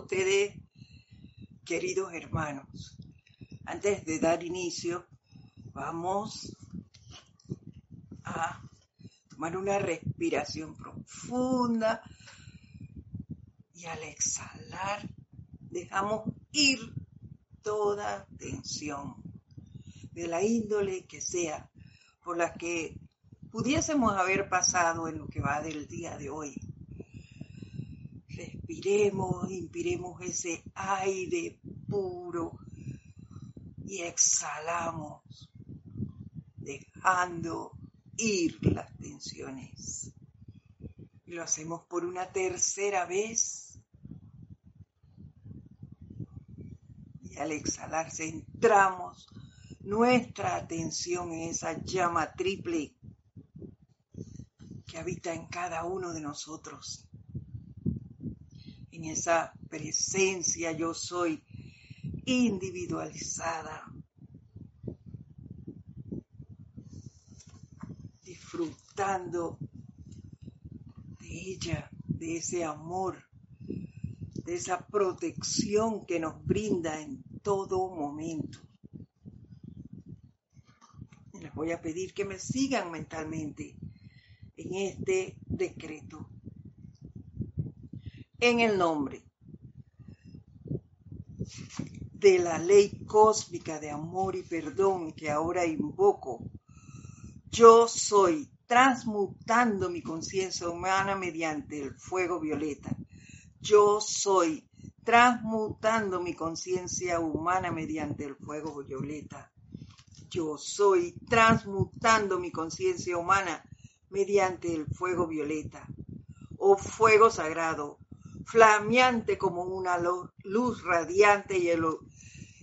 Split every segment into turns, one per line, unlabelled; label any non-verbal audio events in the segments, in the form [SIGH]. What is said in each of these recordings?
ustedes, queridos hermanos. Antes de dar inicio, vamos a tomar una respiración profunda y al exhalar dejamos ir toda tensión de la índole que sea por la que pudiésemos haber pasado en lo que va del día de hoy. Respiremos, inspiremos ese aire puro y exhalamos, dejando ir las tensiones. Lo hacemos por una tercera vez. Y al exhalar centramos nuestra atención en esa llama triple que habita en cada uno de nosotros. En esa presencia yo soy individualizada. Disfrutando de ella, de ese amor, de esa protección que nos brinda en todo momento. Les voy a pedir que me sigan mentalmente en este decreto. En el nombre de la ley cósmica de amor y perdón que ahora invoco, yo soy transmutando mi conciencia humana mediante el fuego violeta. Yo soy transmutando mi conciencia humana mediante el fuego violeta. Yo soy transmutando mi conciencia humana mediante el fuego violeta, o fuego sagrado, flameante como una luz radiante y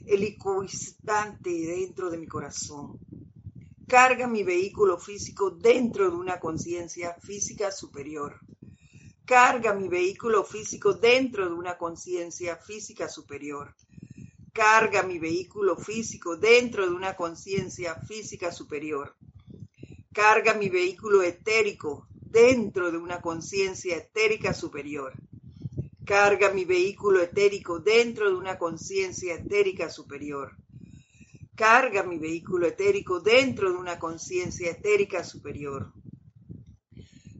helicoistante dentro de mi corazón. Carga mi vehículo físico dentro de una conciencia física superior. Carga mi vehículo físico dentro de una conciencia física superior. Carga mi vehículo físico dentro de una conciencia física superior carga mi vehículo etérico dentro de una conciencia etérica superior. Carga mi vehículo etérico dentro de una conciencia etérica superior. Carga mi vehículo etérico dentro de una conciencia etérica superior.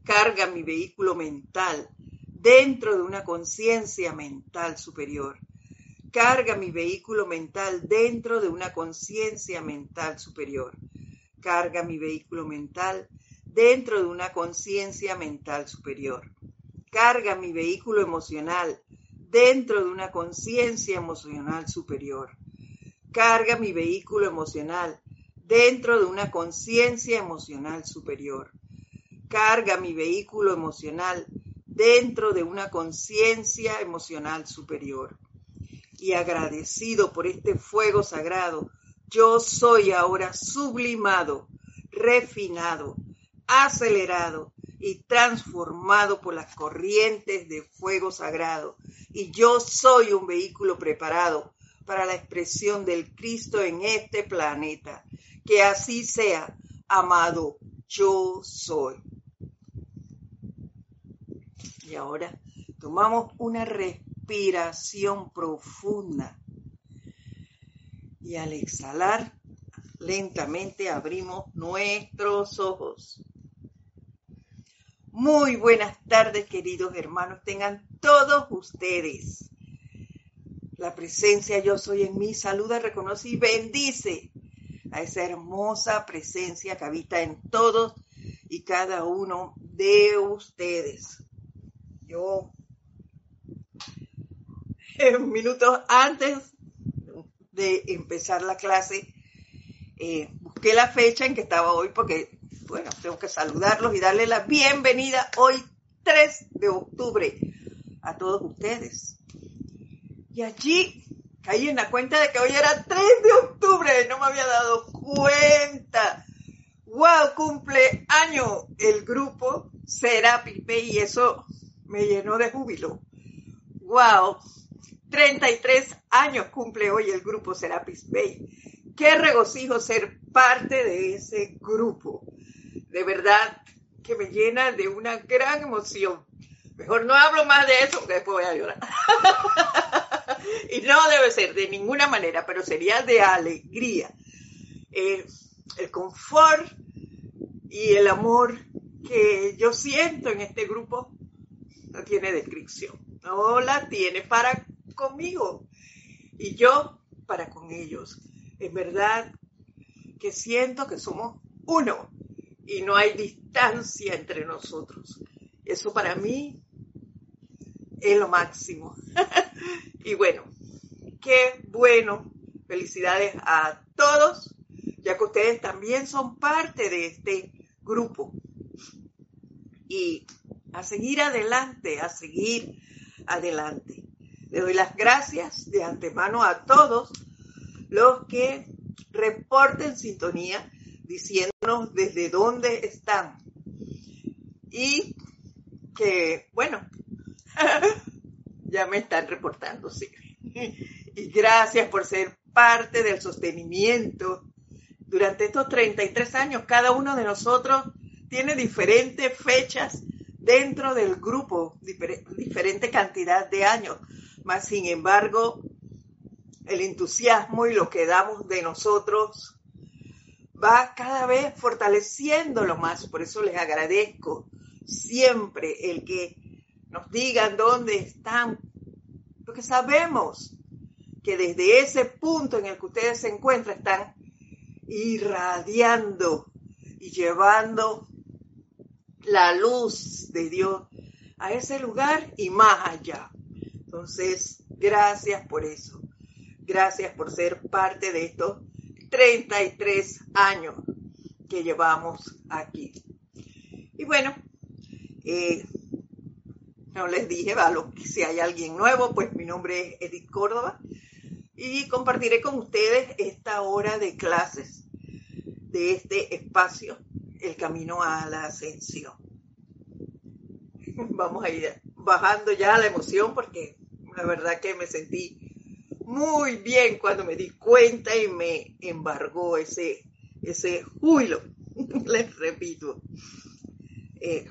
Carga mi vehículo mental dentro de una conciencia mental superior. Carga mi vehículo mental dentro de una conciencia mental superior carga mi vehículo mental dentro de una conciencia mental superior. Carga mi vehículo emocional dentro de una conciencia emocional superior. Carga mi vehículo emocional dentro de una conciencia emocional superior. Carga mi vehículo emocional dentro de una conciencia emocional superior. Y agradecido por este fuego sagrado, yo soy ahora sublimado, refinado, acelerado y transformado por las corrientes de fuego sagrado. Y yo soy un vehículo preparado para la expresión del Cristo en este planeta. Que así sea, amado, yo soy. Y ahora tomamos una respiración profunda y al exhalar, lentamente abrimos nuestros ojos. Muy buenas tardes, queridos hermanos, tengan todos ustedes. La presencia yo soy en mí, saluda, reconoce y bendice a esa hermosa presencia que habita en todos y cada uno de ustedes. Yo, minutos antes de empezar la clase, eh, busqué la fecha en que estaba hoy porque, bueno, tengo que saludarlos y darle la bienvenida hoy 3 de octubre a todos ustedes. Y allí caí en la cuenta de que hoy era 3 de octubre, no me había dado cuenta. ¡Wow! Cumple año el grupo Serapis Bay y eso me llenó de júbilo. ¡Wow! 33 años cumple hoy el grupo Serapis Bay. Qué regocijo ser parte de ese grupo. De verdad que me llena de una gran emoción Mejor no hablo más de eso porque después voy a llorar. [LAUGHS] y no debe ser de ninguna manera, pero sería de alegría. Eh, el confort y el amor que yo siento en este grupo no tiene descripción. No la tiene para conmigo y yo para con ellos. Es verdad que siento que somos uno y no hay distancia entre nosotros. Eso para mí es lo máximo. [LAUGHS] y bueno, qué bueno. Felicidades a todos, ya que ustedes también son parte de este grupo. Y a seguir adelante, a seguir adelante. Le doy las gracias de antemano a todos los que reporten sintonía diciéndonos desde dónde están. Y que, bueno, [LAUGHS] ya me están reportando, sí. Y gracias por ser parte del sostenimiento. Durante estos 33 años, cada uno de nosotros tiene diferentes fechas dentro del grupo, diferente cantidad de años. Más sin embargo, el entusiasmo y lo que damos de nosotros va cada vez fortaleciéndolo más. Por eso les agradezco siempre el que nos digan dónde están, porque sabemos que desde ese punto en el que ustedes se encuentran están irradiando y llevando la luz de Dios a ese lugar y más allá. Entonces, gracias por eso. Gracias por ser parte de estos 33 años que llevamos aquí. Y bueno, eh, no les dije, valo, si hay alguien nuevo, pues mi nombre es Edith Córdoba y compartiré con ustedes esta hora de clases de este espacio el camino a la ascensión. [LAUGHS] Vamos a ir bajando ya la emoción porque la verdad que me sentí muy bien cuando me di cuenta y me embargó ese, ese júbilo, [LAUGHS] les repito, eh,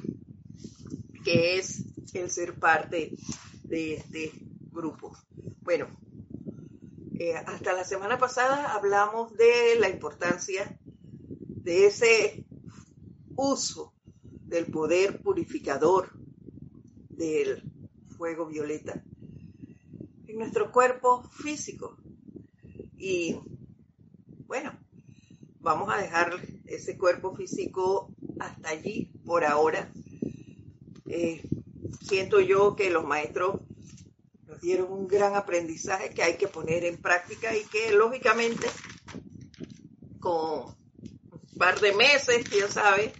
que es el ser parte de este grupo. Bueno, eh, hasta la semana pasada hablamos de la importancia de ese uso del poder purificador del fuego violeta nuestro cuerpo físico. Y bueno, vamos a dejar ese cuerpo físico hasta allí por ahora. Eh, siento yo que los maestros nos dieron un gran aprendizaje que hay que poner en práctica y que lógicamente con par de meses, quién sabe,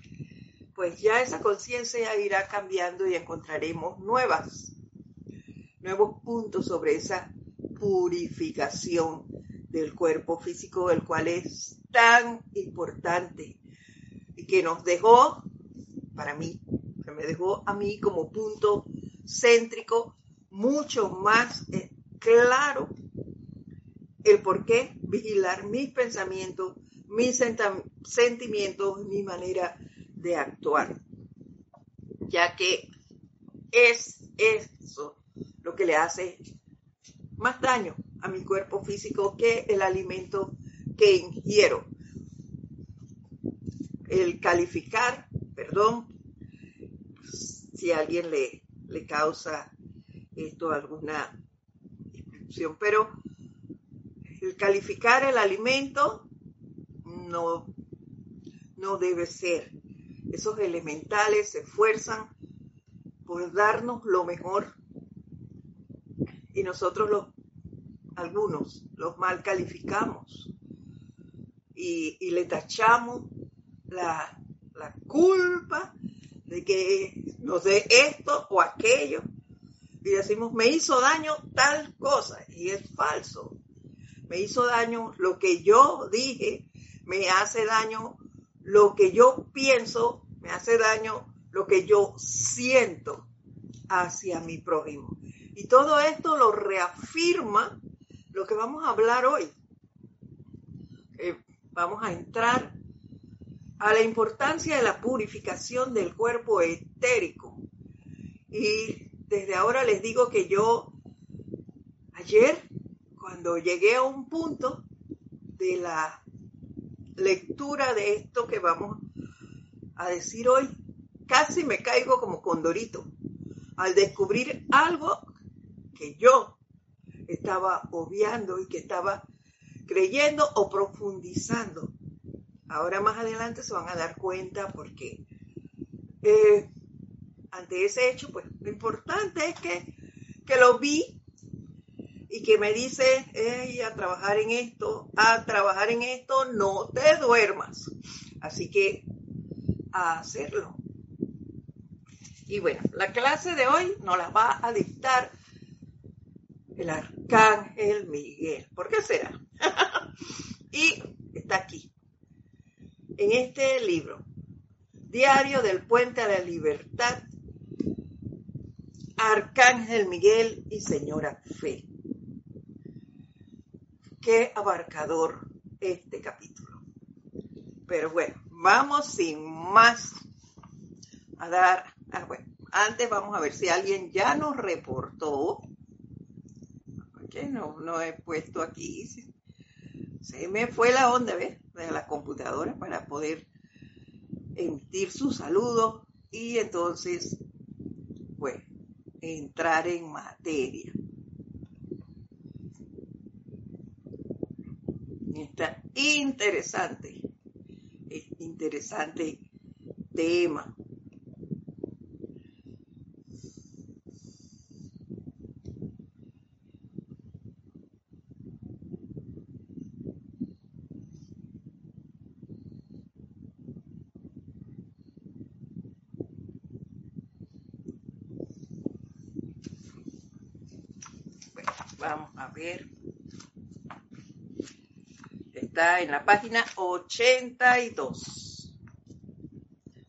pues ya esa conciencia irá cambiando y encontraremos nuevas, nuevos puntos sobre esa purificación del cuerpo físico, el cual es tan importante y que nos dejó, para mí, que me dejó a mí como punto céntrico mucho más eh, claro el por qué vigilar mis pensamientos, mis sentimientos, mi manera de actuar, ya que es eso lo que le hace más daño a mi cuerpo físico que el alimento que ingiero. El calificar, perdón, si alguien le, le causa esto alguna inscripción, pero el calificar el alimento no, no debe ser. Esos elementales se esfuerzan por darnos lo mejor nosotros los, algunos, los mal calificamos y, le tachamos la, la culpa de que nos dé esto o aquello y decimos, me hizo daño tal cosa y es falso. Me hizo daño lo que yo dije me hace daño lo que yo pienso, me hace daño lo que yo siento hacia mi prójimo. Y todo esto lo reafirma lo que vamos a hablar hoy. Eh, vamos a entrar a la importancia de la purificación del cuerpo etérico. Y desde ahora les digo que yo ayer, cuando llegué a un punto de la lectura de esto que vamos a decir hoy, casi me caigo como condorito al descubrir algo que yo estaba obviando y que estaba creyendo o profundizando. Ahora más adelante se van a dar cuenta porque eh, ante ese hecho, pues lo importante es que, que lo vi y que me dice, a trabajar en esto, a trabajar en esto, no te duermas. Así que a hacerlo. Y bueno, la clase de hoy nos la va a dictar el arcángel Miguel. ¿Por qué será? [LAUGHS] y está aquí, en este libro, Diario del Puente a la Libertad, Arcángel Miguel y Señora Fe. Qué abarcador este capítulo. Pero bueno, vamos sin más a dar, ah, bueno, antes vamos a ver si alguien ya nos reportó no, no he puesto aquí. Se me fue la onda. De la computadora para poder emitir su saludo y entonces, pues, entrar en materia. Está interesante, interesante tema. Vamos a Está en la página 82.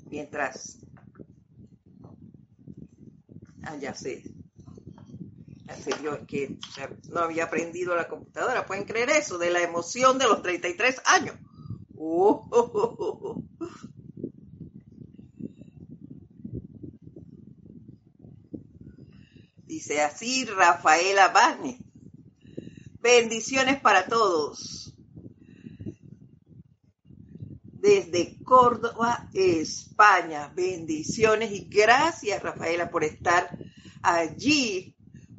Mientras. Ah, ya sé. Ya sé yo que no había aprendido la computadora. ¿Pueden creer eso? De la emoción de los 33 años. Uh, Dice así Rafaela Vázquez. Bendiciones para todos. Desde Córdoba, España. Bendiciones y gracias, Rafaela, por estar allí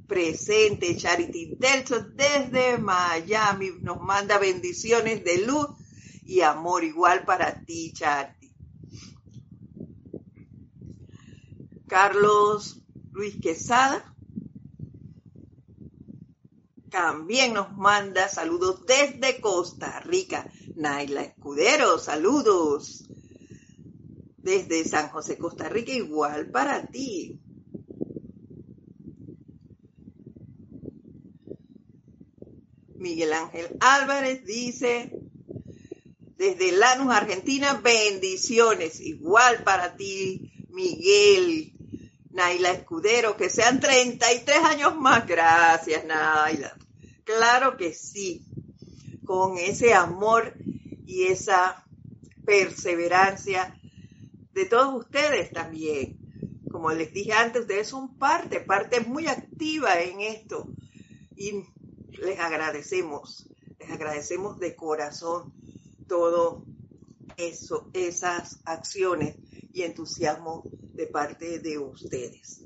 presente. Charity Delson desde Miami nos manda bendiciones de luz y amor igual para ti, Charity. Carlos Luis Quesada también nos manda saludos desde Costa Rica. Naila Escudero, saludos. Desde San José, Costa Rica, igual para ti. Miguel Ángel Álvarez dice, desde Lanús, Argentina, bendiciones. Igual para ti, Miguel. Naila Escudero, que sean 33 años más. Gracias, Naila. Claro que sí, con ese amor y esa perseverancia de todos ustedes también. Como les dije antes, ustedes son parte, parte muy activa en esto y les agradecemos, les agradecemos de corazón todo eso, esas acciones y entusiasmo de parte de ustedes.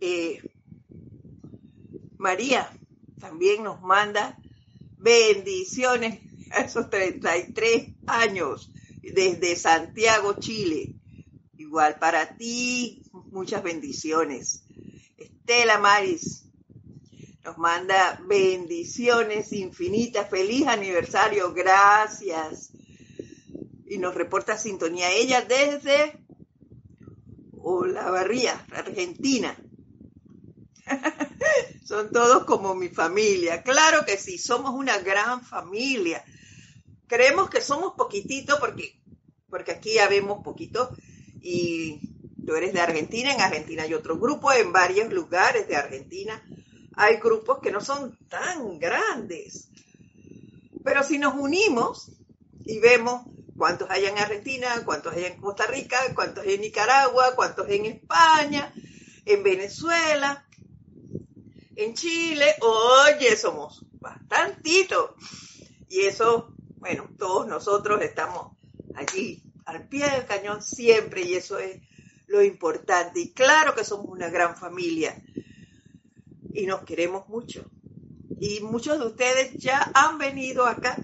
Eh, María también nos manda bendiciones a esos 33 años desde Santiago, Chile. Igual para ti, muchas bendiciones. Estela Maris nos manda bendiciones infinitas. Feliz aniversario, gracias. Y nos reporta sintonía ella desde Olavarría, Argentina. [LAUGHS] [LAUGHS] Son todos como mi familia. Claro que sí, somos una gran familia. Creemos que somos poquititos porque, porque aquí ya vemos poquito y tú eres de Argentina, en Argentina hay otro grupo, en varios lugares de Argentina hay grupos que no son tan grandes. Pero si nos unimos y vemos cuántos hay en Argentina, cuántos hay en Costa Rica, cuántos hay en Nicaragua, cuántos hay en España, en Venezuela, en Chile, oye, somos bastantitos. Y eso, bueno, todos nosotros estamos allí al pie del cañón siempre y eso es lo importante. Y claro que somos una gran familia y nos queremos mucho. Y muchos de ustedes ya han venido acá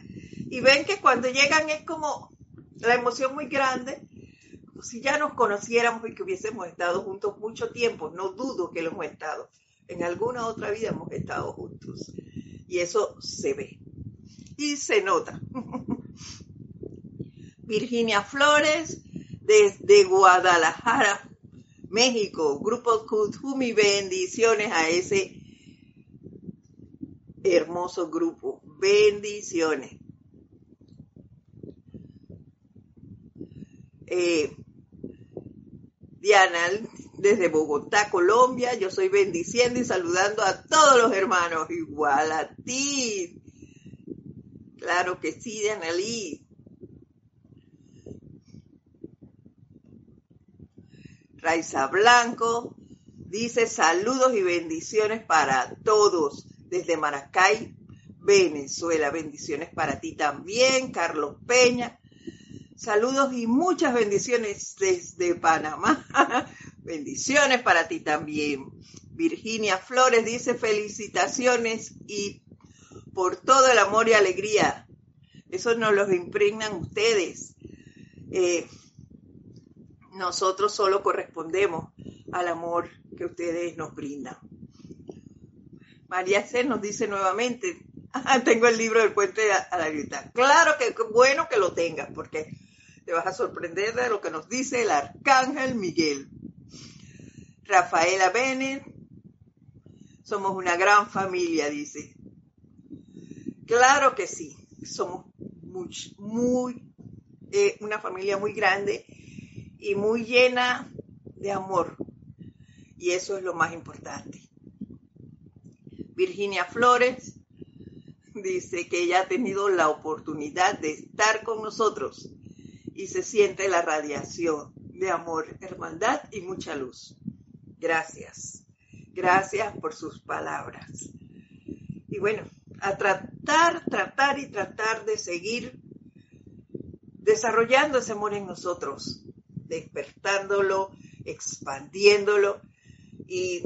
y ven que cuando llegan es como la emoción muy grande. Si ya nos conociéramos y que hubiésemos estado juntos mucho tiempo, no dudo que lo hemos estado. En alguna otra vida hemos estado juntos. Y eso se ve. Y se nota. [LAUGHS] Virginia Flores, desde Guadalajara, México, Grupo Kutumi, bendiciones a ese hermoso grupo. Bendiciones. Eh, Diana, desde Bogotá, Colombia, yo soy bendiciendo y saludando a todos los hermanos, igual a ti. Claro que sí, Diana Lee. Raiza Blanco dice saludos y bendiciones para todos desde Maracay, Venezuela. Bendiciones para ti también, Carlos Peña. Saludos y muchas bendiciones desde Panamá. [LAUGHS] bendiciones para ti también. Virginia Flores dice felicitaciones y por todo el amor y alegría. Eso nos lo impregnan ustedes. Eh, nosotros solo correspondemos al amor que ustedes nos brindan. María C nos dice nuevamente, tengo el libro del puente a la grita. Claro que bueno que lo tengas, porque te vas a sorprender de lo que nos dice el arcángel Miguel. Rafaela Bennett, somos una gran familia, dice. Claro que sí, somos muy, muy eh, una familia muy grande y muy llena de amor. Y eso es lo más importante. Virginia Flores dice que ella ha tenido la oportunidad de estar con nosotros y se siente la radiación de amor, hermandad y mucha luz. Gracias. Gracias por sus palabras. Y bueno, a tratar, tratar y tratar de seguir desarrollando ese amor en nosotros, despertándolo, expandiéndolo y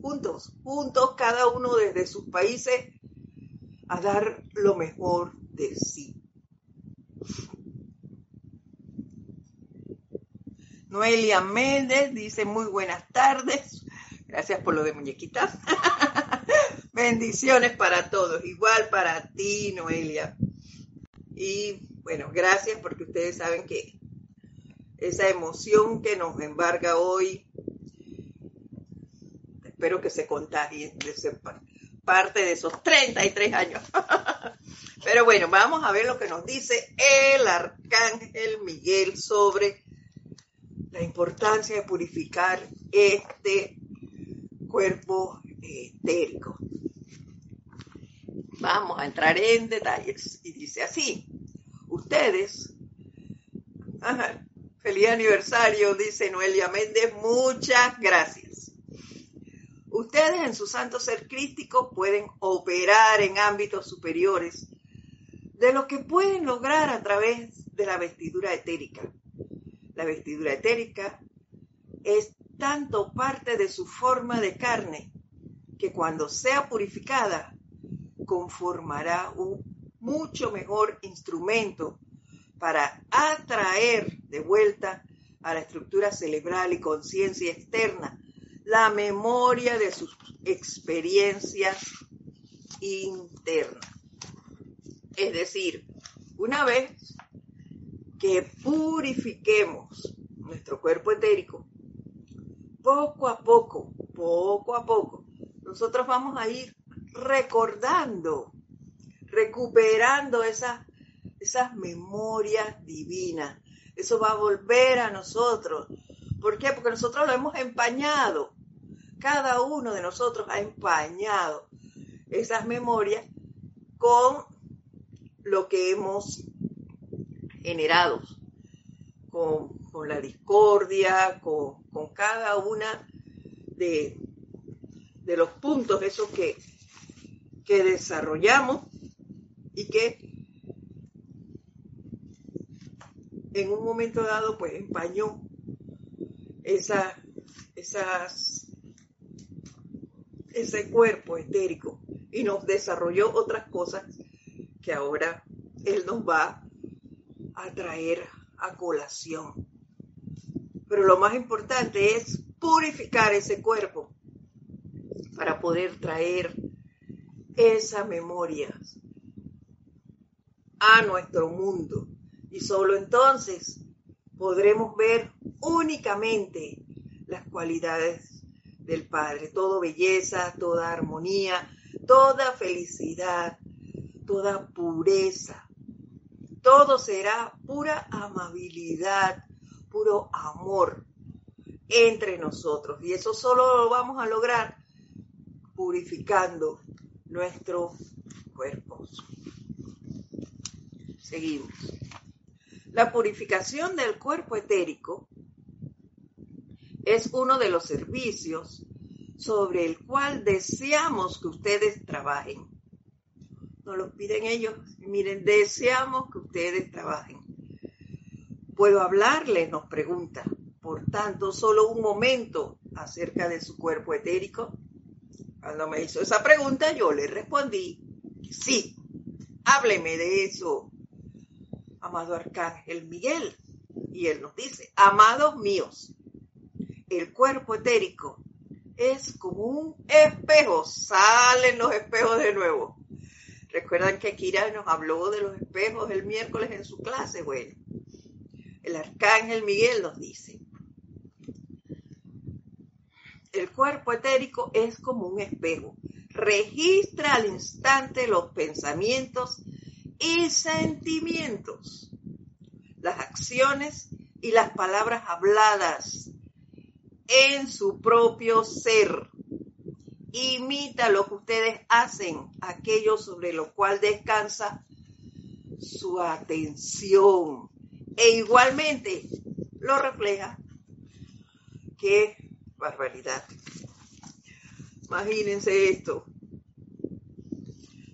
juntos, juntos, cada uno desde sus países, a dar lo mejor de sí. Noelia Méndez dice muy buenas tardes. Gracias por lo de muñequitas. [LAUGHS] Bendiciones para todos, igual para ti, Noelia. Y bueno, gracias porque ustedes saben que esa emoción que nos embarga hoy, espero que se contagie de ser parte de esos 33 años. [LAUGHS] Pero bueno, vamos a ver lo que nos dice el arcángel Miguel sobre la importancia de purificar este cuerpo etérico. Vamos a entrar en detalles. Y dice así, ustedes, Feliz aniversario, dice Noelia Méndez. Muchas gracias. Ustedes en su santo ser crístico pueden operar en ámbitos superiores de lo que pueden lograr a través de la vestidura etérica. La vestidura etérica es tanto parte de su forma de carne que cuando sea purificada conformará un mucho mejor instrumento para atraer de vuelta a la estructura cerebral y conciencia externa la memoria de sus experiencias internas. Es decir, una vez que purifiquemos nuestro cuerpo etérico, poco a poco, poco a poco, nosotros vamos a ir recordando, recuperando esas esas memorias divinas. Eso va a volver a nosotros. ¿Por qué? Porque nosotros lo hemos empañado. Cada uno de nosotros ha empañado esas memorias con lo que hemos generado, con, la discordia, con, cada una de, de los puntos esos que, que desarrollamos y que en un momento dado pues empañó esa, ese cuerpo etérico y nos desarrolló otras cosas que ahora él nos va a traer a colación. Pero lo más importante es purificar ese cuerpo para poder traer esa memoria a nuestro mundo. Y solo entonces podremos ver únicamente las cualidades del Padre, toda belleza, toda armonía, toda felicidad, toda pureza. Todo será pura amabilidad, puro amor entre nosotros. Y eso solo lo vamos a lograr purificando nuestros cuerpos. Seguimos. La purificación del cuerpo etérico es uno de los servicios sobre el cual deseamos que ustedes trabajen. Nos lo piden ellos. Miren, deseamos que ustedes trabajen. ¿Puedo hablarles? Nos pregunta. Por tanto, solo un momento acerca de su cuerpo etérico. Cuando me hizo esa pregunta, yo le respondí, sí, hábleme de eso, amado Arcángel Miguel. Y él nos dice, amados míos, el cuerpo etérico es como un espejo, salen los espejos de nuevo. Recuerdan que Kira nos habló de los espejos el miércoles en su clase. Bueno, el arcángel Miguel nos dice, el cuerpo etérico es como un espejo. Registra al instante los pensamientos y sentimientos, las acciones y las palabras habladas en su propio ser. Imita lo que ustedes hacen, aquello sobre lo cual descansa su atención. E igualmente lo refleja. Qué barbaridad. Imagínense esto.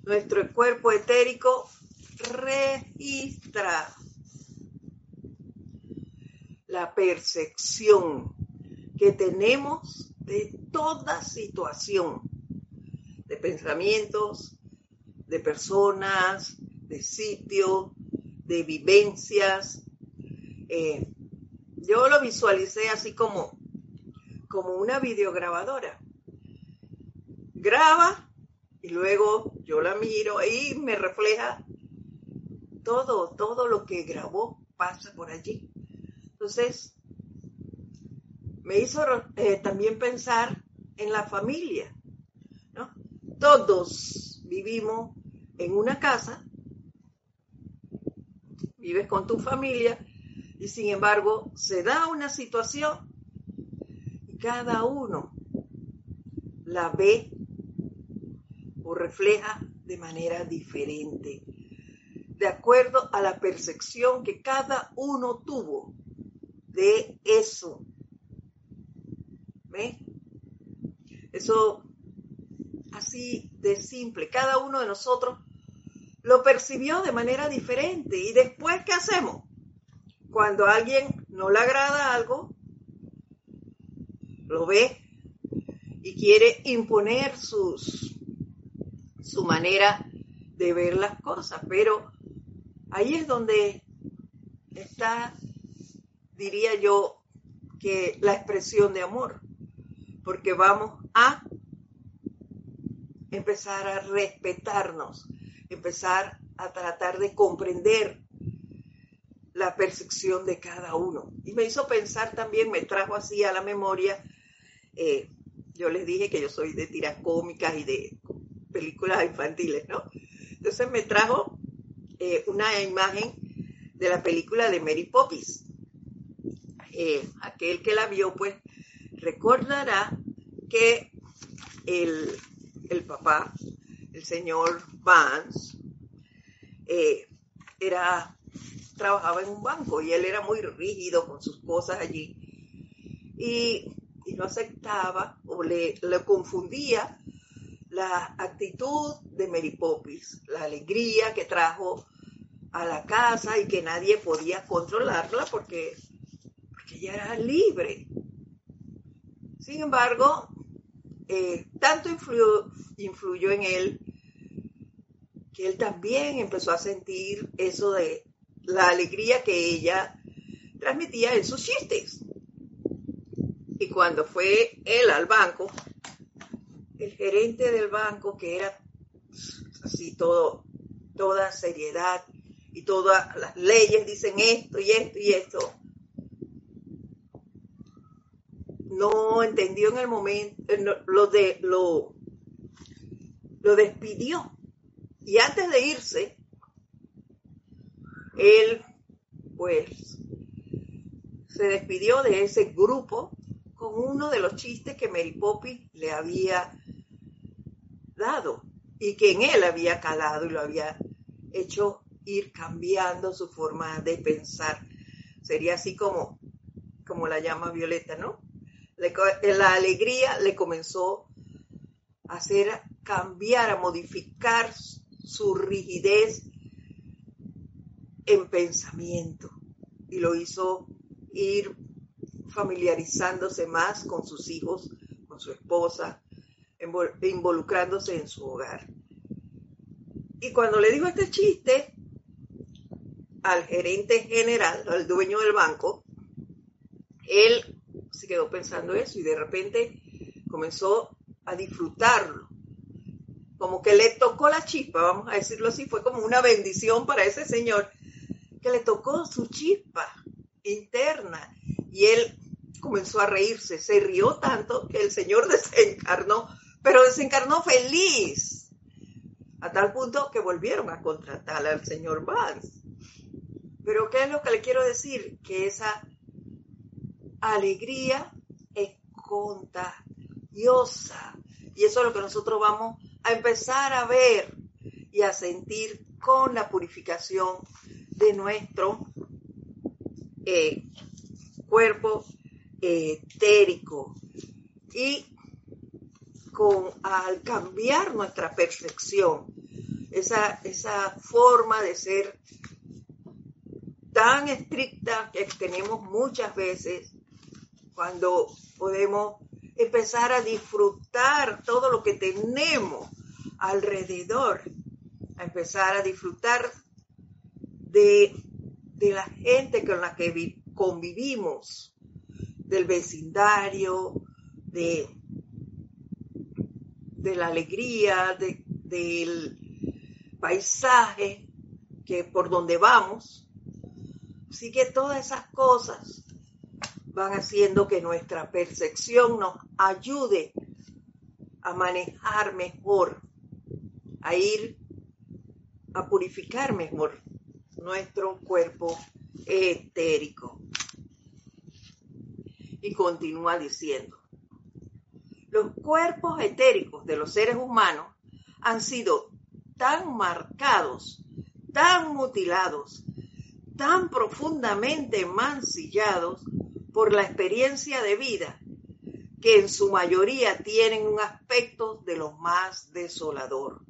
Nuestro cuerpo etérico registra la percepción que tenemos de toda situación, de pensamientos, de personas, de sitio, de vivencias. Eh, yo lo visualicé así como, como una videograbadora. Graba y luego yo la miro y me refleja todo, todo lo que grabó pasa por allí. Entonces, me hizo eh, también pensar en la familia. Todos vivimos en una casa, vives con tu familia y sin embargo se da una situación y cada uno la ve o refleja de manera diferente de acuerdo a la percepción que cada uno tuvo de eso. ¿Ve? Eso así de simple. Cada uno de nosotros lo percibió de manera diferente. ¿Y después qué hacemos? Cuando a alguien no le agrada algo, lo ve y quiere imponer sus, su manera de ver las cosas, pero Ahí es donde está, diría yo, que la expresión de amor, porque vamos a empezar a respetarnos, empezar a tratar de comprender la percepción de cada uno. Y me hizo pensar también, me trajo así a la memoria, eh, yo les dije que yo soy de tiras cómicas y de películas infantiles, ¿no? Entonces me trajo eh, una imagen de la película de Mary Poppins. Eh, aquel que la vio, pues, recordará que el, papá, el señor Vance, eh, era, trabajaba en un banco y él era muy rígido con sus cosas allí. Y, y no aceptaba o le, le confundía la actitud de Mary Poppins, la alegría que trajo a la casa y que nadie podía controlarla porque, porque ella era libre. Sin embargo, eh, tanto influyó, influyó en él que él también empezó a sentir eso de la alegría que ella transmitía en sus chistes. Y cuando fue él al banco, el gerente del banco, que era así todo, toda seriedad y todas las leyes dicen esto y esto y esto, no entendió en el momento, lo, de, lo, lo despidió. Y antes de irse, él pues se despidió de ese grupo con uno de los chistes que Mary Poppy le había dado y que en él había calado y lo había hecho ir cambiando su forma de pensar. Sería así como, como la llama Violeta, ¿no? La alegría le comenzó a hacer cambiar, a modificar su rigidez en pensamiento y lo hizo ir familiarizándose más con sus hijos, con su esposa, involucrándose en su hogar. Y cuando le dijo este chiste al gerente general, al dueño del banco, él se quedó pensando eso y de repente comenzó a disfrutarlo. Como que le tocó la chispa, vamos a decirlo así, fue como una bendición para ese señor que le tocó su chispa interna y él comenzó a reírse, se rió tanto que el señor [LAUGHS] desencarnó, pero desencarnó feliz, a tal punto que volvieron a contratar al señor Vance. Pero ¿qué es lo que le quiero decir? Que esa alegría es contagiosa. Y eso es lo que nosotros vamos a empezar a ver y a sentir con la purificación de nuestro eh, cuerpo etérico. Y con, al cambiar nuestra percepción, esa, esa forma de ser tan estricta que tenemos muchas veces, cuando podemos empezar a disfrutar todo lo que tenemos alrededor, a empezar a disfrutar de, la gente con la que convivimos, del vecindario, de, de la alegría, del paisaje que por donde vamos. Así que todas esas cosas van haciendo que nuestra percepción nos ayude a manejar mejor, a ir a purificar mejor nuestro cuerpo etérico. Y continúa diciendo, los cuerpos etéricos de los seres humanos han sido tan marcados, tan mutilados, tan profundamente mancillados por la experiencia de vida, que en su mayoría tienen un aspecto de lo más desolador.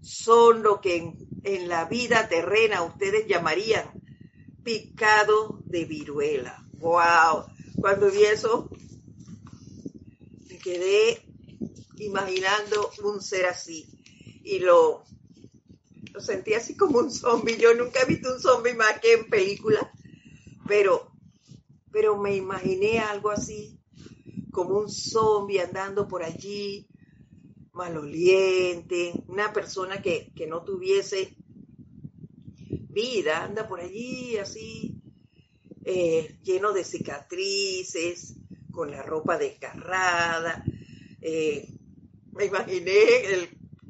Son lo que en, la vida terrena ustedes llamarían picado de viruela. ¡Wow! Cuando vi eso, me quedé imaginando un ser así y lo, lo sentí así como un zombie. Yo nunca he visto un zombie más que en película, pero pero me imaginé algo así, como un zombie andando por allí, maloliente, una persona que, no tuviese vida, anda por allí así, eh, lleno de cicatrices, con la ropa desgarrada. Eh, me imaginé el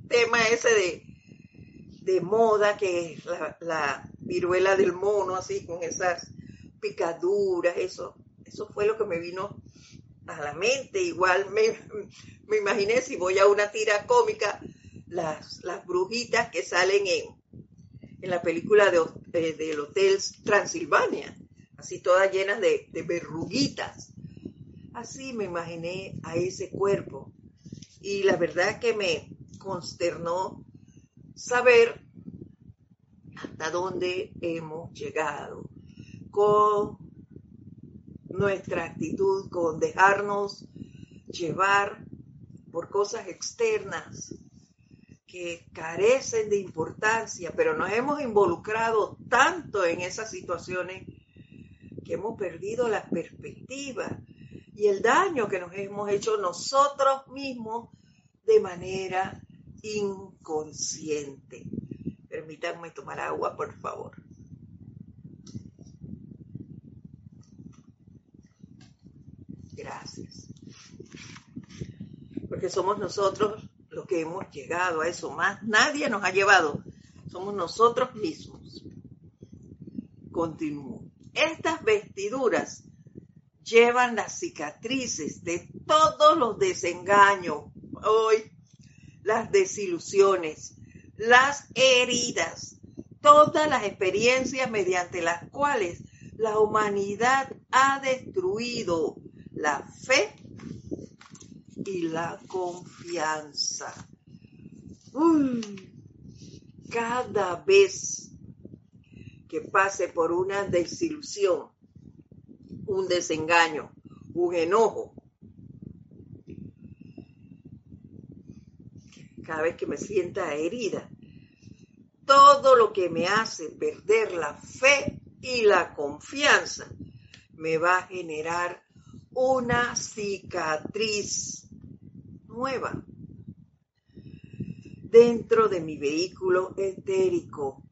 tema ese de, de moda, que es la viruela del mono, así, con esas picaduras, eso, eso fue lo que me vino a la mente. Igual me, me imaginé si voy a una tira cómica, las, las brujitas que salen en, en la película de, del Hotel Transilvania, así todas llenas de, de verruguitas. Así me imaginé a ese cuerpo y la verdad que me consternó saber hasta dónde hemos llegado con nuestra actitud, con dejarnos llevar por cosas externas que carecen de importancia, pero nos hemos involucrado tanto en esas situaciones que hemos perdido la perspectiva y el daño que nos hemos hecho nosotros mismos de manera inconsciente. Permítanme tomar agua, por favor. Gracias. Porque somos nosotros los que hemos llegado a eso. Más nadie nos ha llevado. Somos nosotros mismos. Continúo. Estas vestiduras llevan las cicatrices de todos los desengaños, hoy las desilusiones, las heridas, todas las experiencias mediante las cuales la humanidad ha destruido la fe y la confianza. cada vez que pase por una desilusión, un desengaño, un enojo. Cada vez que me sienta herida, todo lo que me hace perder la fe y la confianza me va a generar una cicatriz nueva dentro de mi vehículo etérico.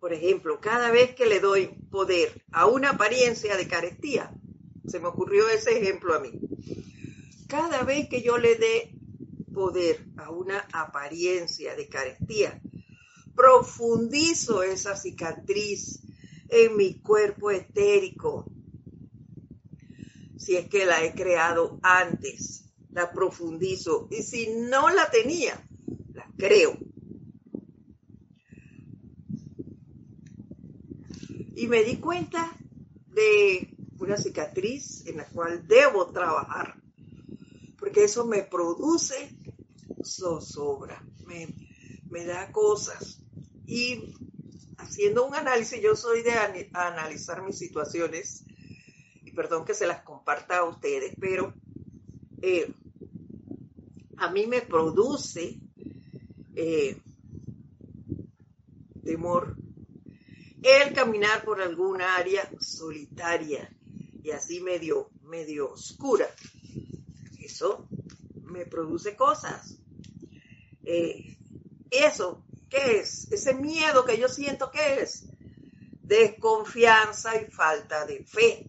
Por ejemplo, cada vez que le doy poder a una apariencia de carestía, se me ocurrió ese ejemplo a mí, cada vez que yo le dé poder a una apariencia de carestía, profundizo esa cicatriz en mi cuerpo etérico. Si es que la he creado antes, la profundizo. Y si no la tenía, la creo. y me di cuenta de una cicatriz en la cual debo trabajar, porque eso me produce zozobra, me, me da cosas. Y haciendo un análisis, yo soy de analizar mis situaciones, y perdón que se las comparta a ustedes, pero eh, a mí me produce eh, temor el caminar por alguna área solitaria y así medio, medio oscura. Eso me produce cosas. Eh, eso, ¿qué es? Ese miedo que yo siento, ¿qué es? Desconfianza y falta de fe.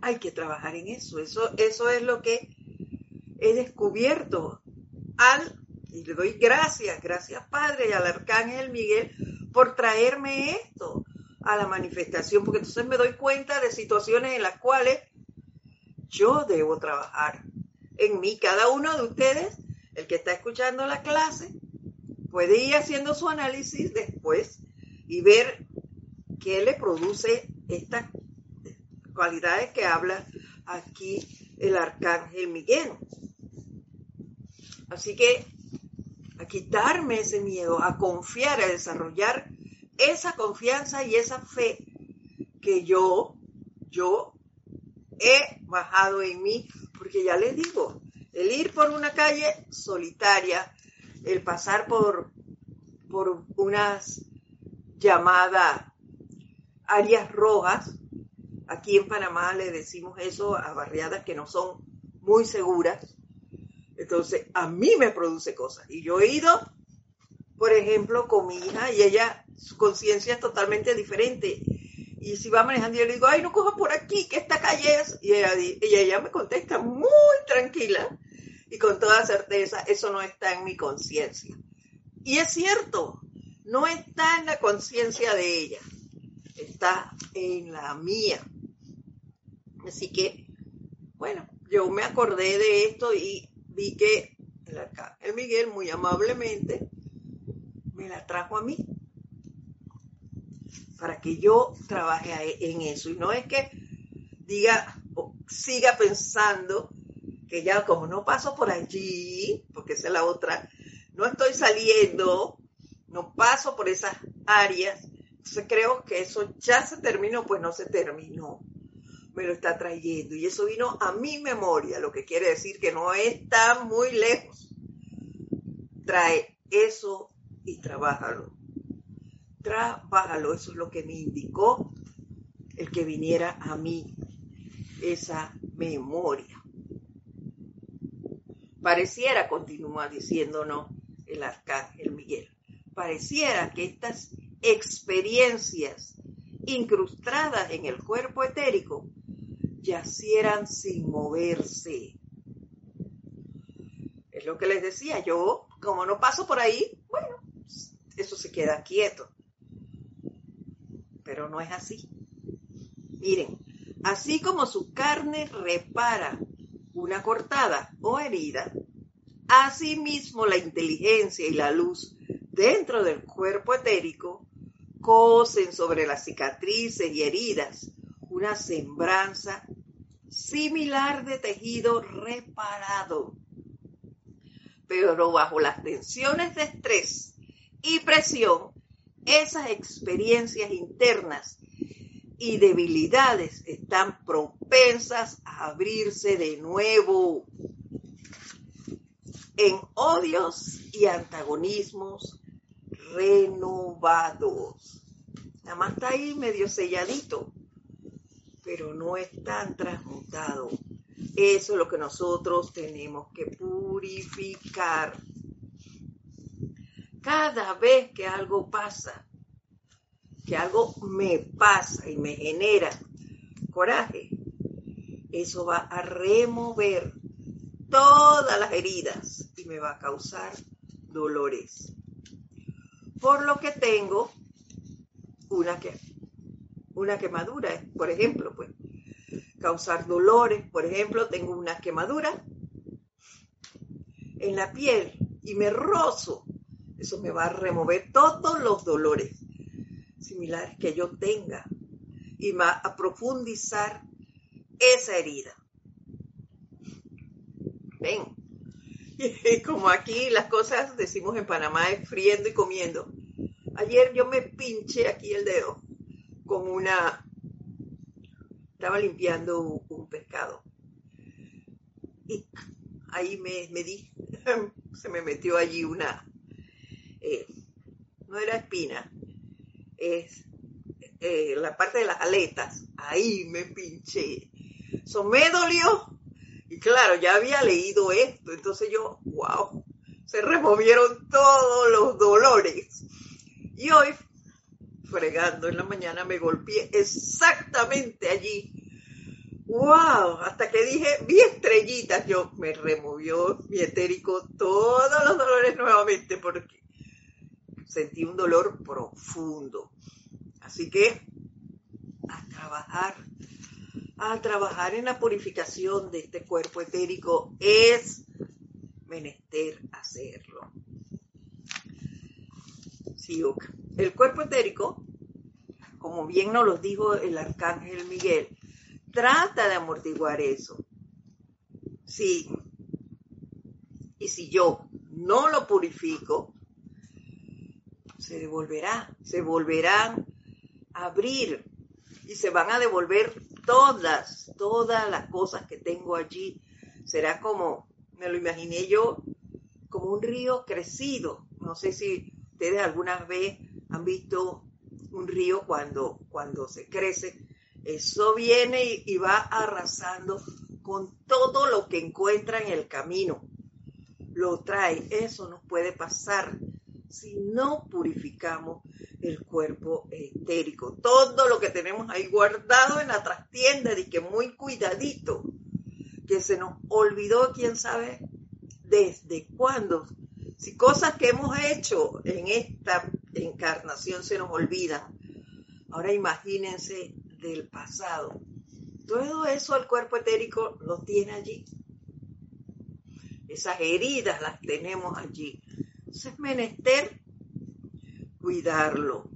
Hay que trabajar en eso. Eso, eso es lo que he descubierto al, y le doy gracias, gracias Padre y al Arcángel Miguel por traerme esto a la manifestación, porque entonces me doy cuenta de situaciones en las cuales yo debo trabajar en mí. Cada uno de ustedes, el que está escuchando la clase, puede ir haciendo su análisis después y ver qué le produce estas cualidades que habla aquí el arcángel Miguel. Así que a quitarme ese miedo, a confiar, a desarrollar esa confianza y esa fe que yo, yo he bajado en mí, porque ya les digo, el ir por una calle solitaria, el pasar por, por unas llamadas áreas rojas, aquí en Panamá le decimos eso a barriadas que no son muy seguras, entonces, a mí me produce cosas. Y yo he ido, por ejemplo, con mi hija y ella, su conciencia es totalmente diferente. Y si va manejando, yo le digo, ay, no coja por aquí, que esta calle es. Y ella, ella me contesta muy tranquila y con toda certeza, eso no está en mi conciencia. Y es cierto, no está en la conciencia de ella, está en la mía. Así que, bueno, yo me acordé de esto y vi que el Miguel muy amablemente me la trajo a mí para que yo trabaje en eso. Y no es que diga, siga pensando que ya como no paso por allí, porque esa es la otra, no estoy saliendo, no paso por esas áreas, entonces creo que eso ya se terminó, pues no se terminó. Me lo está trayendo. Y eso vino a mi memoria, lo que quiere decir que no está muy lejos. Trae eso y trabájalo. Trabájalo, eso es lo que me indicó el que viniera a mí esa memoria. Pareciera, continúa diciéndonos el arcángel Miguel, pareciera que estas experiencias incrustadas en el cuerpo etérico yacieran sin moverse. Es lo que les decía, yo como no paso por ahí, bueno, eso se queda quieto. Pero no es así. Miren, así como su carne repara una cortada o herida, asimismo la inteligencia y la luz dentro del cuerpo etérico cosen sobre las cicatrices y heridas una sembranza similar de tejido reparado, pero bajo las tensiones de estrés y presión, esas experiencias internas y debilidades están propensas a abrirse de nuevo en odios y antagonismos renovados. Nada más está ahí medio selladito, pero no es tan transmutado. Eso es lo que nosotros tenemos que purificar. Cada vez que algo pasa, que algo me pasa y me genera coraje, eso va a remover todas las heridas y me va a causar dolores. Por lo que tengo una, que, una quemadura, por ejemplo, pues causar dolores, por ejemplo, tengo una quemadura en la piel y me rozo, eso me va a remover todos los dolores similares que yo tenga y va a profundizar esa herida. Ven, [LAUGHS] como aquí las cosas, decimos en Panamá, es friendo y comiendo. Ayer yo me pinché aquí el dedo con una... Estaba limpiando un pescado. Y ahí me, me di, [LAUGHS] se me metió allí una... Eh, no era espina, es eh, la parte de las aletas. Ahí me pinché. Eso me dolió y claro, ya había leído esto, entonces yo, wow, se removieron todos los dolores. Y hoy, fregando en la mañana, me golpeé exactamente allí. ¡Wow! Hasta que dije, vi estrellitas, yo me removió mi etérico todos los dolores nuevamente porque sentí un dolor profundo. Así que a trabajar a trabajar en la purificación de este cuerpo etérico es menester hacerlo. el cuerpo etérico, como bien nos lo dijo el arcángel Miguel, trata de amortiguar eso. Sí. Y si yo no lo purifico, se devolverá, se volverán abrir y se van a devolver todas, todas las cosas que tengo allí. Será como, me lo imaginé yo, como un río crecido. No sé si ustedes alguna vez han visto un río cuando, cuando se crece. Eso viene y, y va arrasando con todo lo que encuentra en el camino. Lo trae. Eso nos puede pasar si no purificamos el cuerpo etérico. Todo lo que tenemos ahí guardado en la trastienda, de que muy cuidadito, que se nos olvidó, quién sabe desde cuándo. Si cosas que hemos hecho en esta encarnación se nos olvidan, ahora imagínense del pasado. Todo eso el cuerpo etérico lo tiene allí. Esas heridas las tenemos allí. Entonces es menester cuidarlo,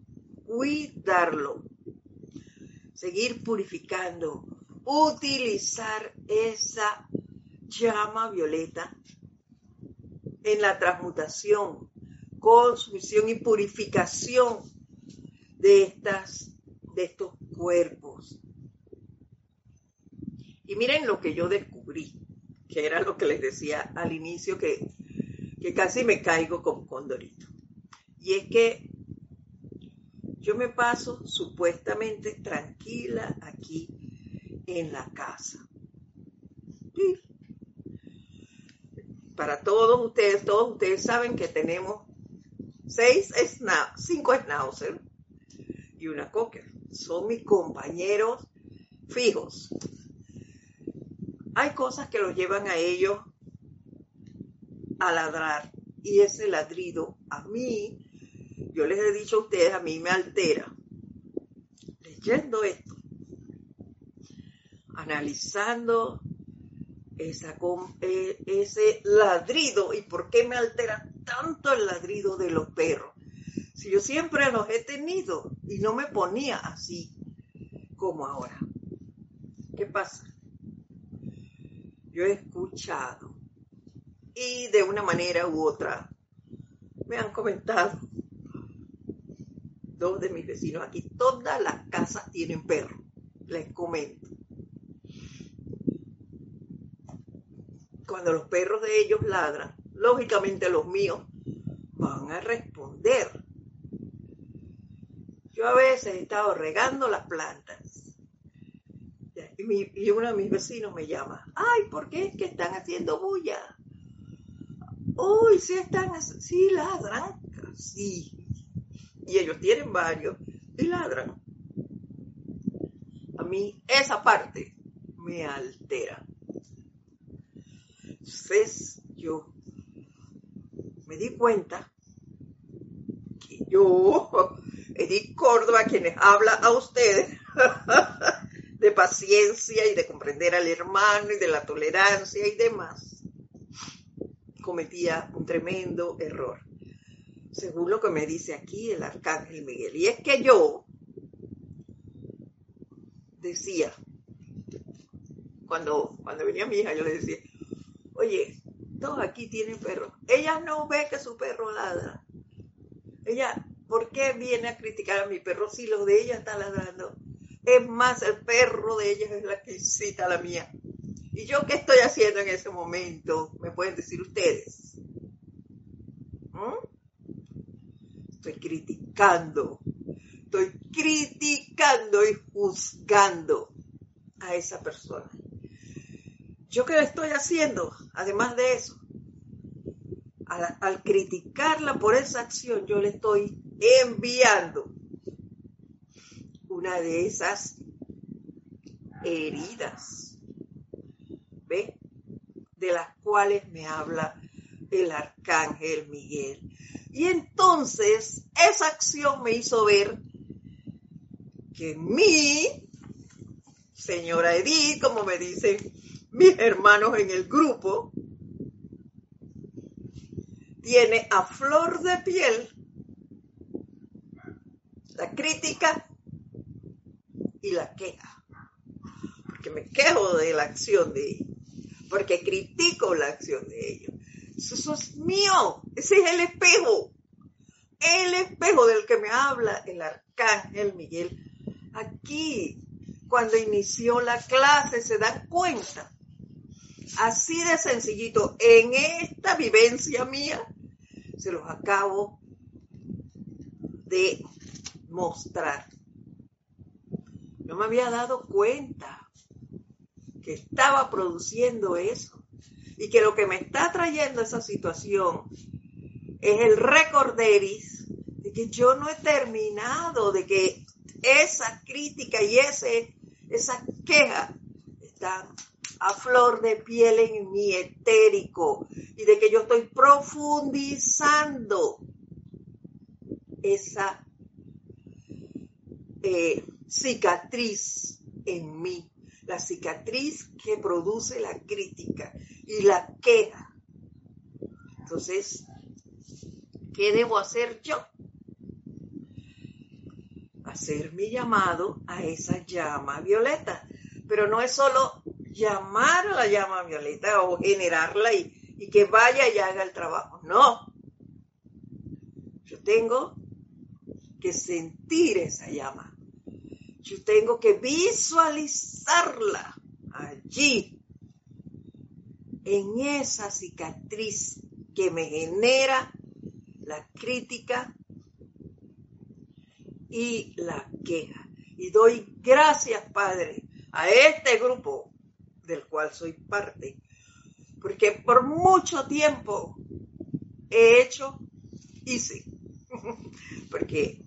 cuidarlo, seguir purificando, utilizar esa llama violeta en la transmutación, consumición y purificación de, estas, de estos cuerpos. Y miren lo que yo descubrí, que era lo que les decía al inicio, que, que casi me caigo con Condorito. Y es que yo me paso supuestamente tranquila aquí en la casa. Para todos ustedes, todos ustedes saben que tenemos seis cinco schnauzer y una cocker. Son mis compañeros fijos. Hay cosas que los llevan a ellos a ladrar y ese ladrido a mí yo les he dicho a ustedes, a mí me altera. Leyendo esto, analizando eh, ese ladrido y por qué me altera tanto el ladrido de los perros. Si yo siempre los he tenido y no me ponía así como ahora. ¿Qué pasa? Yo he escuchado y de una manera u otra me han comentado dos de mis vecinos aquí, todas las casas tienen perro, les comento. Cuando los perros de ellos ladran, lógicamente los míos van a responder. Yo a veces he estado regando las plantas y, uno de mis vecinos me llama, ay, ¿por qué es que están haciendo bulla? Uy, sí están, sí ladran, sí, y ellos tienen varios y ladran. A mí esa parte me altera. Entonces yo me di cuenta que yo, [LAUGHS] Edith Córdoba, quienes habla a ustedes [LAUGHS] de paciencia y de comprender al hermano y de la tolerancia y demás, cometía un tremendo error según lo que me dice aquí el arcángel Miguel. Y es que yo decía, cuando, cuando venía mi hija, yo le decía, oye, todos aquí tienen perros. Ella no ve que su perro ladra. Ella, ¿por qué viene a criticar a mi perro si lo de ella está ladrando? Es más, el perro de ella es la que cita a la mía. ¿Y yo qué estoy haciendo en ese momento? Me pueden decir ustedes. ¿Mm? estoy criticando, estoy criticando y juzgando a esa persona. ¿Yo qué le estoy haciendo? Además de eso, al, criticarla por esa acción, yo le estoy enviando una de esas heridas, ¿ve? De las cuales me habla el arcángel Miguel. Y entonces esa acción me hizo ver que mi señora Edith, como me dicen mis hermanos en el grupo, tiene a flor de piel la crítica y la queja. Porque me quejo de la acción de ellos, porque critico la acción de ellos. Eso es mío, ese es el espejo, el espejo del que me habla el arcángel Miguel. Aquí, cuando inició la clase, se dan cuenta, así de sencillito, en esta vivencia mía, se los acabo de mostrar. No me había dado cuenta que estaba produciendo eso y que lo que me está trayendo esa situación es el recorderis de que yo no he terminado, de que esa crítica y ese, esa queja están a flor de piel en mi etérico y de que yo estoy profundizando esa eh, cicatriz en mí, la cicatriz que produce la crítica y la queja. Entonces, ¿qué debo hacer yo? hacer mi llamado a esa llama violeta. Pero no es solo llamar a la llama violeta o generarla y, y que vaya y haga el trabajo. No. Yo tengo que sentir esa llama. Yo tengo que visualizarla allí, en esa cicatriz que me genera la crítica y la queja. Y doy gracias, Padre, a este grupo del cual soy parte, porque por mucho tiempo he hecho, hice, [LAUGHS] porque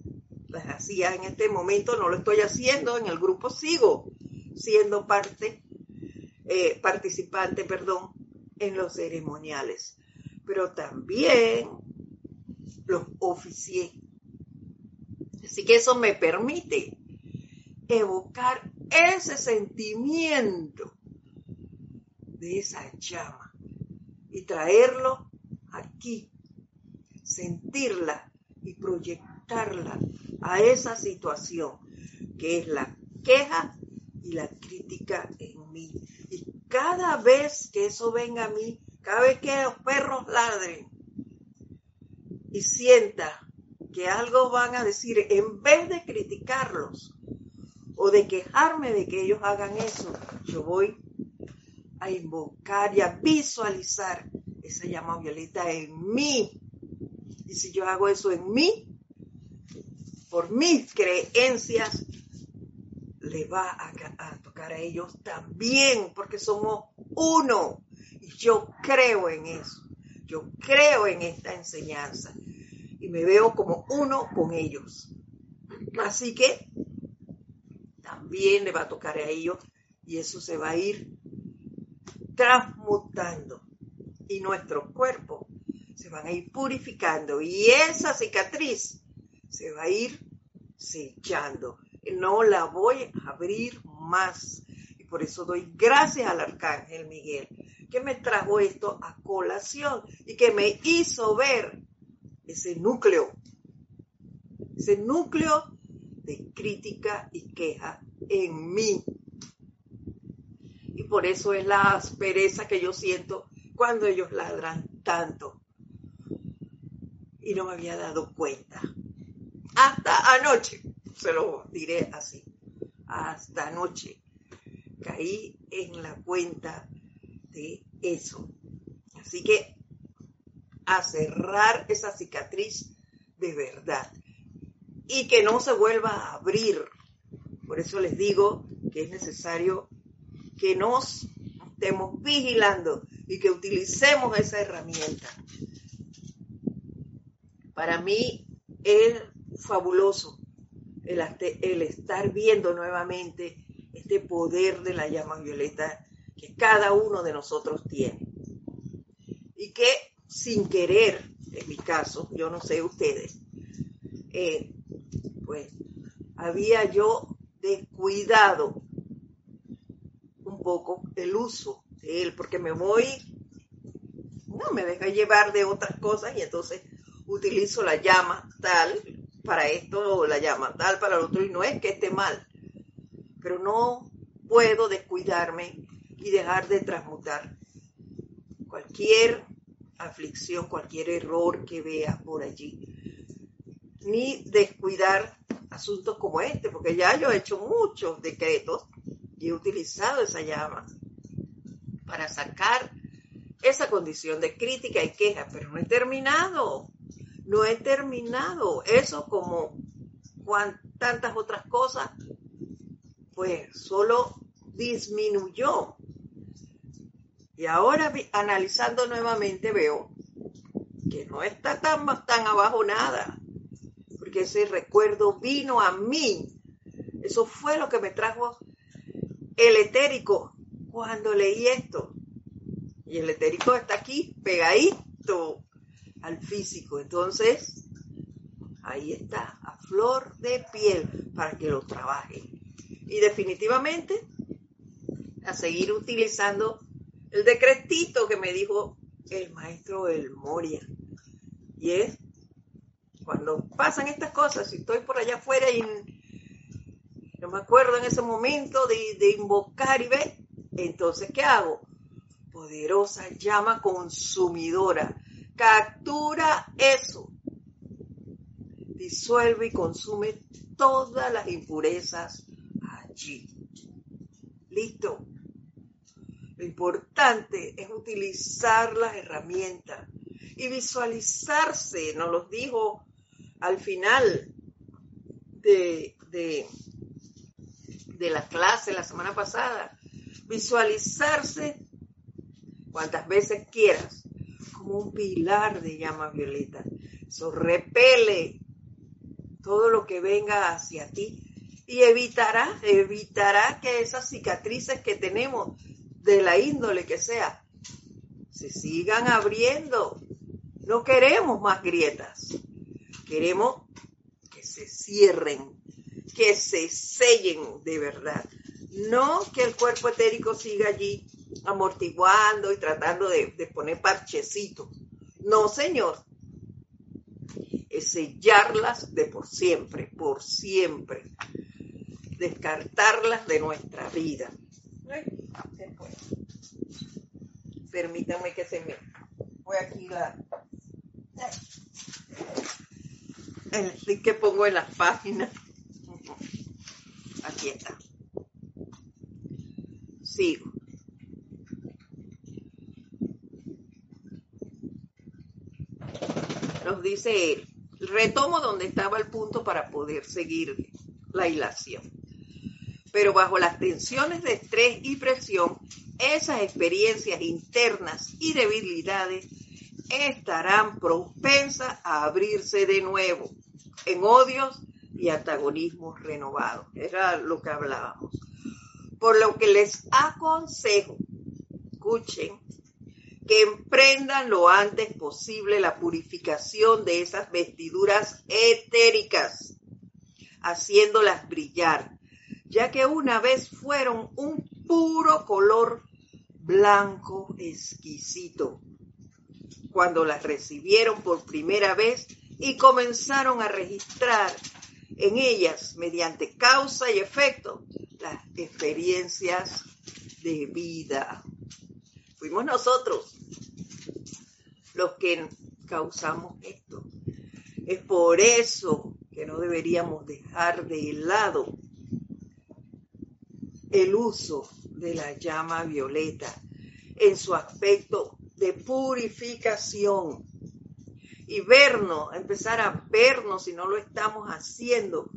las hacía en este momento, no lo estoy haciendo, en el grupo sigo siendo parte, eh, participante, perdón, en los ceremoniales, pero también los oficié. Así que eso me permite evocar ese sentimiento de esa llama y traerlo aquí, sentirla y proyectarla a esa situación que es la queja y la crítica en mí. Cada vez que eso venga a mí, cada vez que los perros ladren y sienta que algo van a decir, en vez de criticarlos o de quejarme de que ellos hagan eso, yo voy a invocar y a visualizar esa llama violeta en mí. Y si yo hago eso en mí, por mis creencias, le va a, a ellos también, porque somos uno. Y yo creo en eso. Yo creo en esta enseñanza. Y me veo como uno con ellos. Así que también le va a tocar a ellos y eso se va a ir transmutando y nuestro cuerpo se van a ir purificando y esa cicatriz se va a ir sellando. No la voy a abrir más. Y por eso doy gracias al arcángel Miguel que me trajo esto a colación y que me hizo ver ese núcleo, ese núcleo de crítica y queja en mí y por eso es la aspereza que yo siento cuando ellos ladran tanto. Y no me había dado cuenta. Hasta anoche, se lo diré así, hasta anoche caí en la cuenta de eso. Así que a cerrar esa cicatriz de verdad y que no se vuelva a abrir. Por eso les digo que es necesario que nos estemos vigilando y que utilicemos esa herramienta. Para mí es fabuloso el, estar viendo nuevamente este poder de la llama violeta que cada uno de nosotros tiene. Y que sin querer, en mi caso, yo no sé ustedes, eh, pues había yo descuidado poco el uso de él, porque me voy, no me deja llevar de otras cosas y entonces utilizo la llama tal para esto la llama tal para lo otro y no es que esté mal, pero no puedo descuidarme y dejar de transmutar cualquier aflicción, cualquier error que vea por allí, ni descuidar asuntos como este, porque ya yo he hecho muchos decretos y he utilizado esa llama para sacar esa condición de crítica y queja, pero no he terminado, no he terminado. Eso como tantas otras cosas, pues solo disminuyó. Y ahora analizando nuevamente veo que no está tan, tan abajo nada, porque ese recuerdo vino a mí. Eso fue lo que me trajo el etérico cuando leí esto. Y el etérico está aquí pegadito al físico. Entonces, ahí está, a flor de piel, para que lo trabaje. Y definitivamente, a seguir utilizando el decretito que me dijo el maestro El Moria. Y es, cuando pasan estas cosas, si estoy por allá afuera y no me acuerdo en ese momento de, de invocar y ver. Entonces, ¿qué hago? Poderosa llama consumidora. Captura eso. Disuelve y consume todas las impurezas allí. Listo. Lo importante es utilizar las herramientas y visualizarse, nos lo dijo al final de, de, de la clase la semana pasada, visualizarse cuantas veces quieras un pilar de llama violeta. Eso repele todo lo que venga hacia ti y evitará, evitará que esas cicatrices que tenemos de la índole que sea se sigan abriendo. No queremos más grietas. Queremos que se cierren, que se sellen de verdad. No que el cuerpo etérico siga allí amortiguando y tratando de, de poner parchecitos. No, señor. Es sellarlas de por siempre, por siempre. Descartarlas de nuestra vida. Permítanme que se me... Voy aquí la... El link que pongo en las páginas. Aquí está. Sigo. Dice él, retomo donde estaba el punto para poder seguir la hilación. Pero bajo las tensiones de estrés y presión, esas experiencias internas y debilidades estarán propensas a abrirse de nuevo en odios y antagonismos renovados. Era lo que hablábamos. Por lo que les aconsejo, escuchen, que emprendan lo antes posible la purificación de esas vestiduras etéricas, haciéndolas brillar, ya que una vez fueron un puro color blanco exquisito. Cuando las recibieron por primera vez y comenzaron a registrar en ellas, mediante causa y efecto, las experiencias de vida. Fuimos nosotros los que causamos esto. Es por eso que no deberíamos dejar de lado el uso de la llama violeta en su aspecto de purificación y vernos, empezar a vernos si no lo estamos haciendo,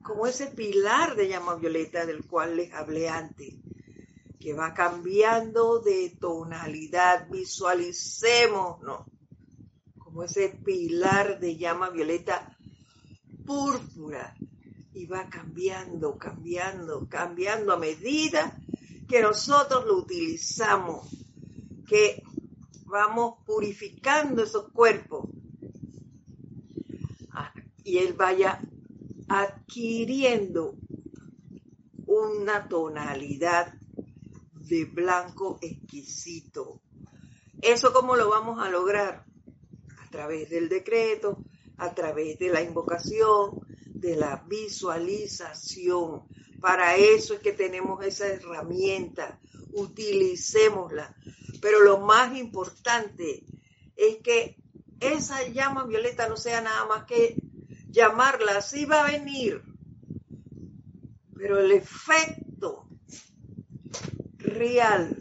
como ese pilar de llama violeta del cual les hablé antes, que va cambiando de tonalidad, visualicemos, ¿no? Como ese pilar de llama violeta púrpura y va cambiando, cambiando, cambiando a medida que nosotros lo utilizamos, que vamos purificando esos cuerpos ah, y él vaya adquiriendo una tonalidad de blanco exquisito. ¿Eso cómo lo vamos a lograr? A través del decreto, a través de la invocación, de la visualización. Para eso es que tenemos esa herramienta, utilicémosla. Pero lo más importante es que esa llama violeta no sea nada más que llamarla, sí va a venir, pero el efecto real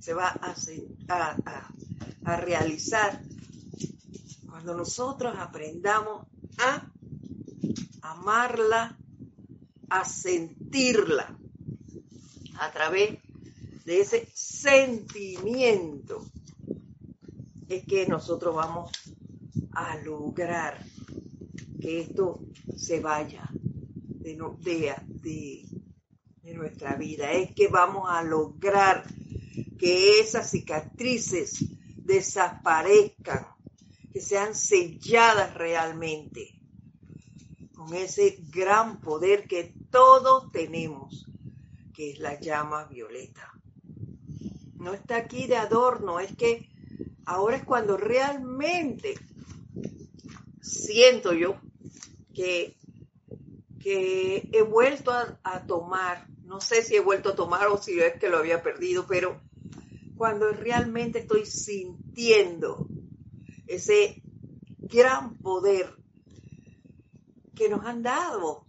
se va a, a, a realizar cuando nosotros aprendamos a amarla, a sentirla a través de ese sentimiento es que nosotros vamos a lograr que esto se vaya de, de, de, nuestra vida. Es que vamos a lograr que esas cicatrices desaparezcan, que sean selladas realmente con ese gran poder que todos tenemos, que es la llama violeta. No está aquí de adorno, es que ahora es cuando realmente siento yo que que he vuelto a, tomar, no sé si he vuelto a tomar o si es que lo había perdido, pero cuando realmente estoy sintiendo ese gran poder que nos han dado,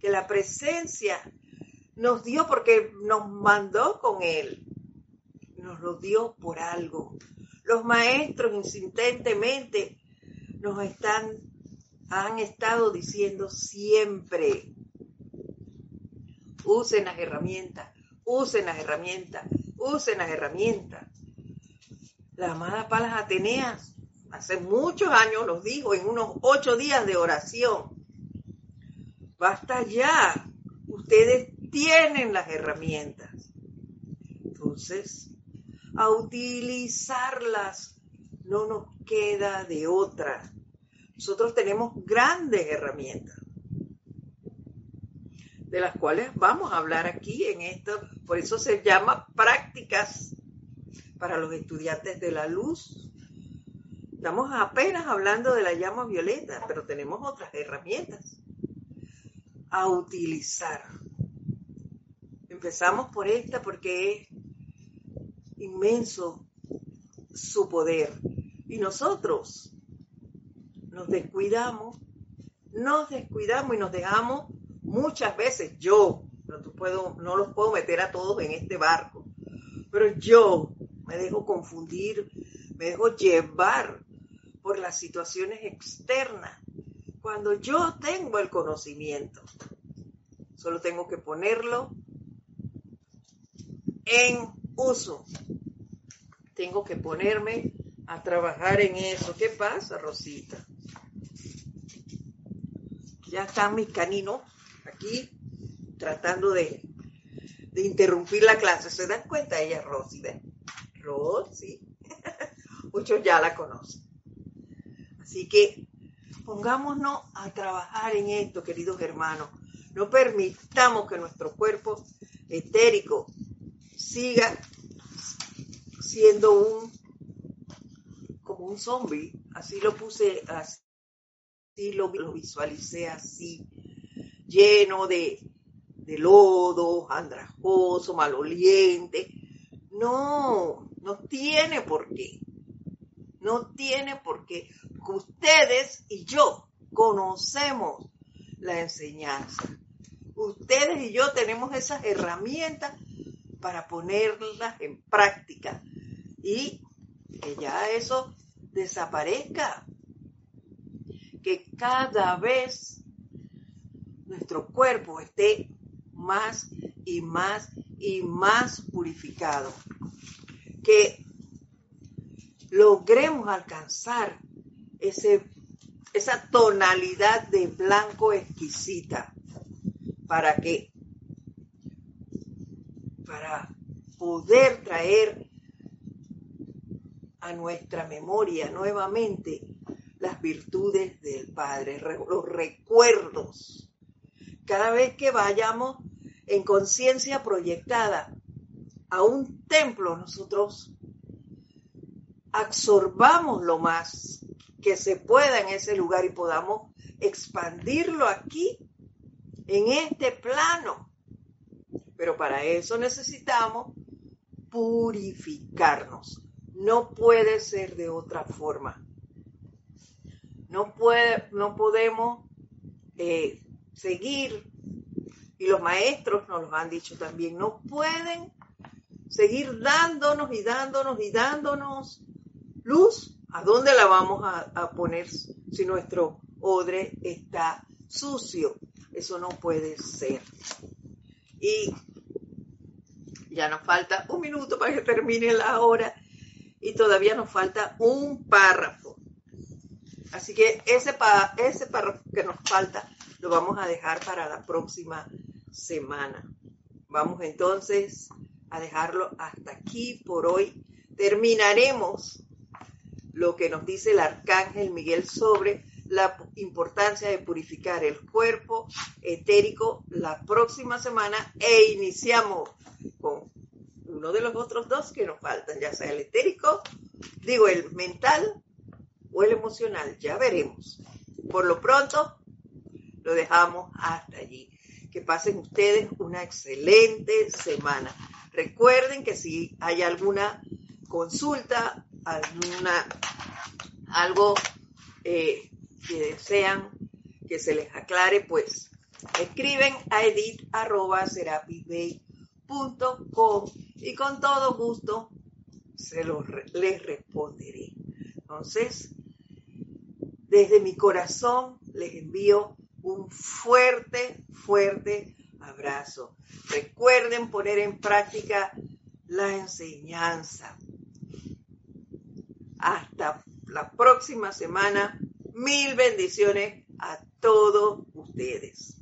que la presencia nos dio porque nos mandó con Él, nos lo dio por algo. Los maestros insistentemente nos están, han estado diciendo siempre, usen las herramientas, usen las herramientas, usen las herramientas. La amada Palas Ateneas hace muchos años nos dijo en unos ocho días de oración, basta ya, ustedes tienen las herramientas. Entonces, a utilizarlas no nos queda de otra. Nosotros tenemos grandes herramientas, de las cuales vamos a hablar aquí en esto, por eso se llama prácticas para los estudiantes de la luz. Estamos apenas hablando de la llama violeta, pero tenemos otras herramientas a utilizar. Empezamos por esta porque es inmenso su poder. Y nosotros nos descuidamos, nos descuidamos y nos dejamos muchas veces, yo, no, no los puedo meter a todos en este barco, pero yo me dejo confundir, me dejo llevar por las situaciones externas, cuando yo tengo el conocimiento. Solo tengo que ponerlo en uso. Tengo que ponerme a trabajar en eso. ¿Qué pasa, Rosita? Ya están mis caninos aquí tratando de, de interrumpir la clase. ¿Se dan cuenta ella, Rosy? Rosy. [LAUGHS] Muchos ya la conocen. Así que pongámonos a trabajar en esto, queridos hermanos. No permitamos que nuestro cuerpo etérico siga siendo un como un zombie, así lo puse, así lo, visualicé así, lleno de, de lodo, andrajoso, maloliente. No, no tiene por qué. No tiene por qué. Ustedes y yo conocemos la enseñanza. Ustedes y yo tenemos esas herramientas para ponerlas en práctica y que ya eso desaparezca. Que cada vez nuestro cuerpo esté más y más y más purificado. Que logremos alcanzar ese, esa tonalidad de blanco exquisita para que para poder traer a nuestra memoria nuevamente las virtudes del Padre, los recuerdos. Cada vez que vayamos en conciencia proyectada a un templo, nosotros absorbamos lo más que se pueda en ese lugar y podamos expandirlo aquí, en este plano. Pero para eso necesitamos purificarnos. No puede ser de otra forma. No, puede, no podemos eh, seguir, y los maestros nos lo han dicho también, no pueden seguir dándonos y dándonos y dándonos luz. ¿A dónde la vamos a, poner si nuestro odre está sucio? Eso no puede ser. Y ya nos falta un minuto para que termine la hora y todavía nos falta un párrafo. Así que ese, ese párrafo que nos falta lo vamos a dejar para la próxima semana. Vamos entonces a dejarlo hasta aquí por hoy. Terminaremos lo que nos dice el arcángel Miguel sobre la importancia de purificar el cuerpo etérico la próxima semana e iniciamos con uno de los otros dos que nos faltan, ya sea el etérico, digo el mental o el emocional, ya veremos. Por lo pronto, lo dejamos hasta allí. Que pasen ustedes una excelente semana. Recuerden que si hay alguna consulta, alguna, algo eh, que desean que se les aclare, pues escriben a edit.com y con todo gusto se los, les responderé. Entonces, desde mi corazón les envío un fuerte, fuerte abrazo. Recuerden poner en práctica la enseñanza. Hasta la próxima semana. Mil bendiciones a todos ustedes.